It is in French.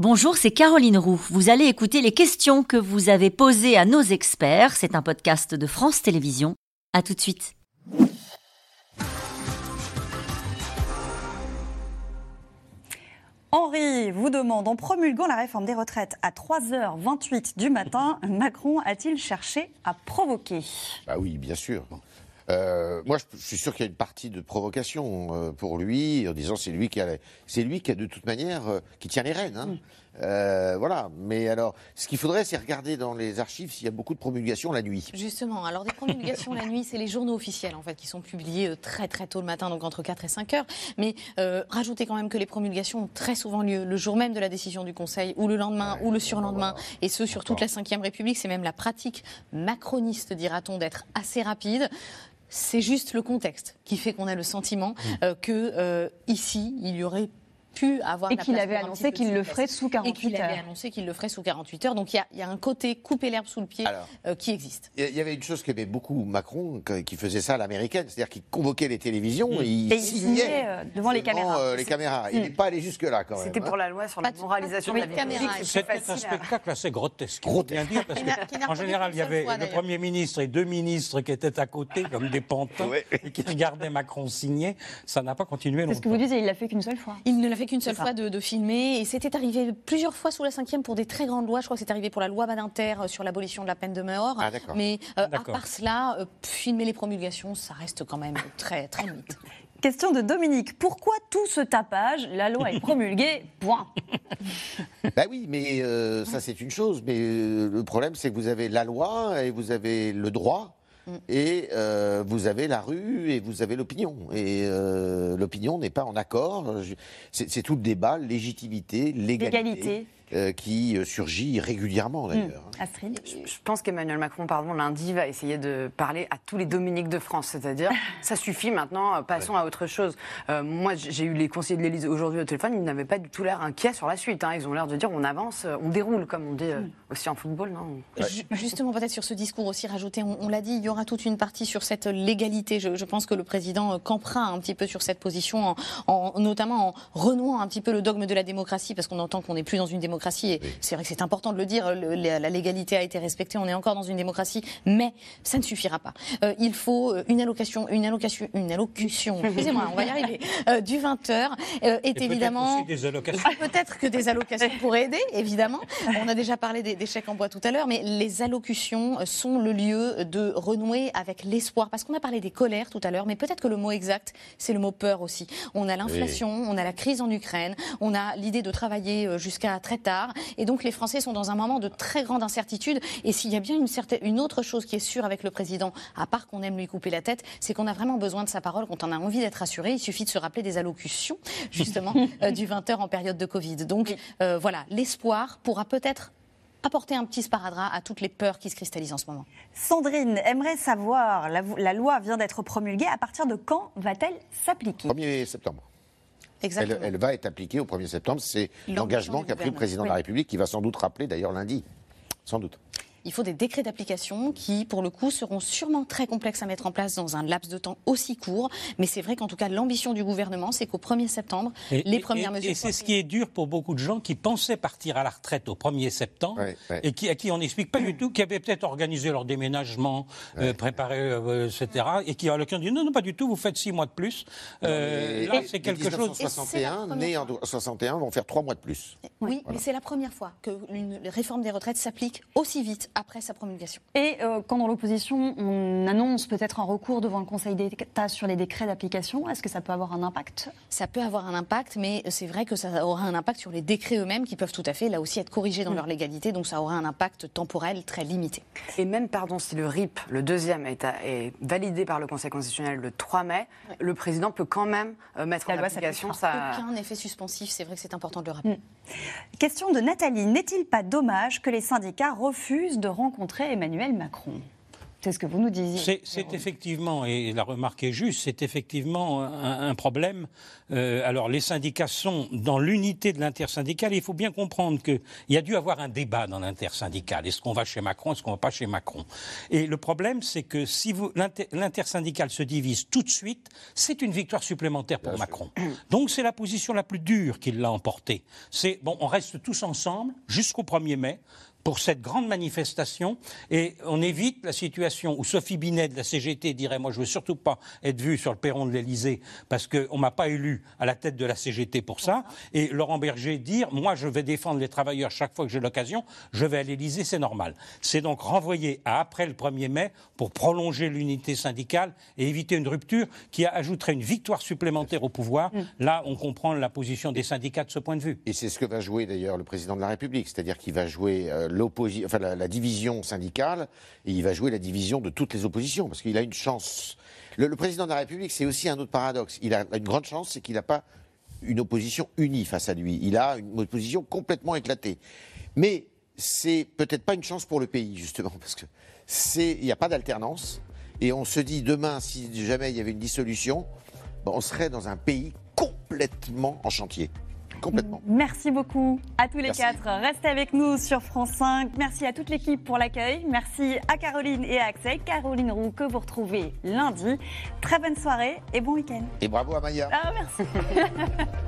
Bonjour, c'est Caroline Roux. Vous allez écouter les questions que vous avez posées à nos experts. C'est un podcast de France Télévisions. À tout de suite. Henri vous demande, en promulguant la réforme des retraites à 3h28 du matin, Macron a-t-il cherché à provoquer? Bah oui, bien sûr. Euh, moi, je, suis sûr qu'il y a une partie de provocation euh, pour lui, en disant c'est lui qui a, c'est lui qui a de toute manière euh, qui tient les rênes. Hein. Mm. voilà. Mais alors, ce qu'il faudrait, c'est regarder dans les archives s'il y a beaucoup de promulgations la nuit. Justement. Alors, des promulgations la nuit, c'est les journaux officiels en fait qui sont publiés très très tôt le matin, donc entre 4 et 5 heures. Mais rajoutez quand même que les promulgations ont très souvent lieu le jour même de la décision du Conseil, ou le lendemain, ou le surlendemain, et ce sur toute la Ve République. C'est même la pratique macroniste, dira-t-on, d'être assez rapide. C'est juste le contexte qui fait qu'on a le sentiment mmh. euh, que euh, ici, il y aurait avoir. Et qu'il avait annoncé qu'il le ferait sous 48 heures. Et qu'il avait annoncé qu'il le ferait sous 48 heures. Donc il y, a, un côté couper l'herbe sous le pied euh, qui existe. Il y avait une chose qu'aimait beaucoup Macron, qui faisait ça à l'américaine, c'est-à-dire qu'il convoquait les télévisions mm. et il signait, euh, devant les caméras. Euh, les caméras. Il n'est pas allé jusque-là quand même. C'était pour hein. la loi sur la moralisation de la caméra. C'était un spectacle assez grotesque. Bien dire, parce que, en général, il y avait le Premier ministre et deux ministres qui étaient à côté comme des pantins et qui regardaient Macron signer. Ça n'a pas continué longtemps. C'est ce que vous disiez, il l'a fait qu'une seule fois. Il ne l'a fait qu'une seule fois de filmé. Et c'était arrivé plusieurs fois sous la cinquième pour des très grandes lois. Je crois que c'est arrivé pour la loi Badinter euh, sur l'abolition de la peine de mort. Ah, Mais euh, à part cela, euh, filmer les promulgations, ça reste quand même très, très limite. Question de Dominique. Pourquoi tout ce tapage La loi est promulguée, point. Ben oui, mais ça c'est une chose. Mais le problème c'est que vous avez la loi et vous avez le droit. Mm. Et euh, vous avez la rue et vous avez l'opinion. Et euh, l'opinion n'est pas en accord. C'est tout le débat, légitimité, légalité. Euh, qui euh, surgit régulièrement hmm. d'ailleurs. Astrid Je pense qu'Emmanuel Macron, pardon, lundi va essayer de parler à tous les Dominiques de France, c'est-à-dire ça suffit maintenant, euh, passons à autre chose. moi, j'ai eu les conseillers de l'Élysée aujourd'hui au téléphone, ils n'avaient pas du tout l'air inquiets sur la suite. Hein. Ils ont l'air de dire on avance, on déroule, comme on dit hmm. aussi en football, non? Justement, peut-être sur ce discours aussi rajouté, on, l'a dit, il y aura toute une partie sur cette légalité. Je, pense que le président campera un petit peu sur cette position, en, notamment en renouant un petit peu le dogme de la démocratie, parce qu'on entend qu'on n'est plus dans une démocratie et c'est vrai que c'est important de le dire, la légalité a été respectée, on est encore dans une démocratie, mais ça ne suffira pas. Euh, il faut euh, une allocation, une allocation, une allocution, excusez-moi, on va y arriver, euh, du 20h est évidemment... Peut-être que des allocations pourraient aider, évidemment. On a déjà parlé des, chèques en bois tout à l'heure, mais les allocutions sont le lieu de renouer avec l'espoir. Parce qu'on a parlé des colères tout à l'heure, mais peut-être que le mot exact, c'est le mot peur aussi. On a l'inflation, on a la crise en Ukraine, on a l'idée de travailler jusqu'à très tard et donc les Français sont dans un moment de très grande incertitude. Et s'il y a bien une, certaine, une autre chose qui est sûre avec le président, à part qu'on aime lui couper la tête, c'est qu'on a vraiment besoin de sa parole quand on a envie d'être rassuré. Il suffit de se rappeler des allocutions, justement, euh, du 20h en période de Covid. Donc euh, voilà, l'espoir pourra peut-être apporter un petit sparadrap à toutes les peurs qui se cristallisent en ce moment. Sandrine aimerait savoir, la, la loi vient d'être promulguée, à partir de quand va-t-elle s'appliquer? 1er septembre. Elle, va être appliquée au 1er septembre. C'est l'engagement qu'a pris le président de la République, qui va sans doute rappeler d'ailleurs lundi. Sans doute. Il faut des décrets d'application qui, pour le coup, seront sûrement très complexes à mettre en place dans un laps de temps aussi court. Mais c'est vrai qu'en tout cas, l'ambition du gouvernement, c'est qu'au 1er septembre, les premières mesures. Et c'est ce qui est dur pour beaucoup de gens qui pensaient partir à la retraite au 1er septembre et qui, à qui on n'explique pas du tout, qui avaient peut-être organisé leur déménagement, euh, préparé, euh, etc. Et qui, à l'occasion, dit non, non, pas du tout, vous faites six mois de plus. Euh, là, c'est quelque chose. 61, nés en 61, vont faire trois mois de plus. Oui, mais c'est la première fois qu'une réforme des retraites s'applique aussi vite après sa promulgation. Et euh, quand dans l'opposition, on annonce peut-être un recours devant le Conseil d'État sur les décrets d'application, est-ce que ça peut avoir un impact? Ça peut avoir un impact, mais c'est vrai que ça aura un impact sur les décrets eux-mêmes qui peuvent tout à fait, là aussi, être corrigés dans mm. leur légalité, donc ça aura un impact temporel très limité. Et même, pardon, si le RIP, le deuxième, est, est validé par le Conseil constitutionnel le 3 mai, le président peut quand même euh, mettre en application ça. Aucun effet suspensif, c'est vrai que c'est important de le rappeler. Mm. Question de Nathalie. N'est-il pas dommage que les syndicats refusent de rencontrer Emmanuel Macron C'est ce que vous nous disiez. C'est effectivement, et la remarque est juste, c'est effectivement un, problème. Euh, alors les syndicats sont dans l'unité de l'intersyndicale. Il faut bien comprendre qu'il y a dû avoir un débat dans l'intersyndicale. Est-ce qu'on va chez Macron, est-ce qu'on va pas chez Macron? Et le problème, c'est que si l'intersyndicale se divise tout de suite, c'est une victoire supplémentaire pour Macron. Donc c'est la position la plus dure qu'il l'a emportée. C'est bon, on reste tous ensemble jusqu'au 1er mai pour cette grande manifestation et on évite la situation où Sophie Binet de la CGT dirait moi je veux surtout pas être vue sur le perron de l'Elysée parce qu'on m'a pas élu à la tête de la CGT pour ça. Et Laurent Berger dire moi je vais défendre les travailleurs chaque fois que j'ai l'occasion je vais à l'Elysée c'est normal. C'est donc renvoyé à après le 1er mai pour prolonger l'unité syndicale et éviter une rupture qui ajouterait une victoire supplémentaire au pouvoir. Mm. là on comprend la position des syndicats de ce point de vue. Et c'est ce que va jouer d'ailleurs le président de la République c'est-à-dire qu'il va jouer euh, la, division syndicale, et il va jouer la division de toutes les oppositions, parce qu'il a une chance. Le, président de la République, c'est aussi un autre paradoxe. Il a une grande chance, c'est qu'il n'a pas une opposition unie face à lui. Il a une opposition complètement éclatée. Mais c'est peut-être pas une chance pour le pays, justement, parce que il n'y a pas d'alternance. Et on se dit demain, si jamais il y avait une dissolution, ben, on serait dans un pays complètement en chantier. Complètement. Merci beaucoup à tous les quatre. Restez avec nous sur France 5. Merci à toute l'équipe pour l'accueil. Merci à Caroline et à Axel. Caroline Roux que vous retrouvez lundi. Très bonne soirée et bon week-end. Et bravo à Maya. Ah, merci.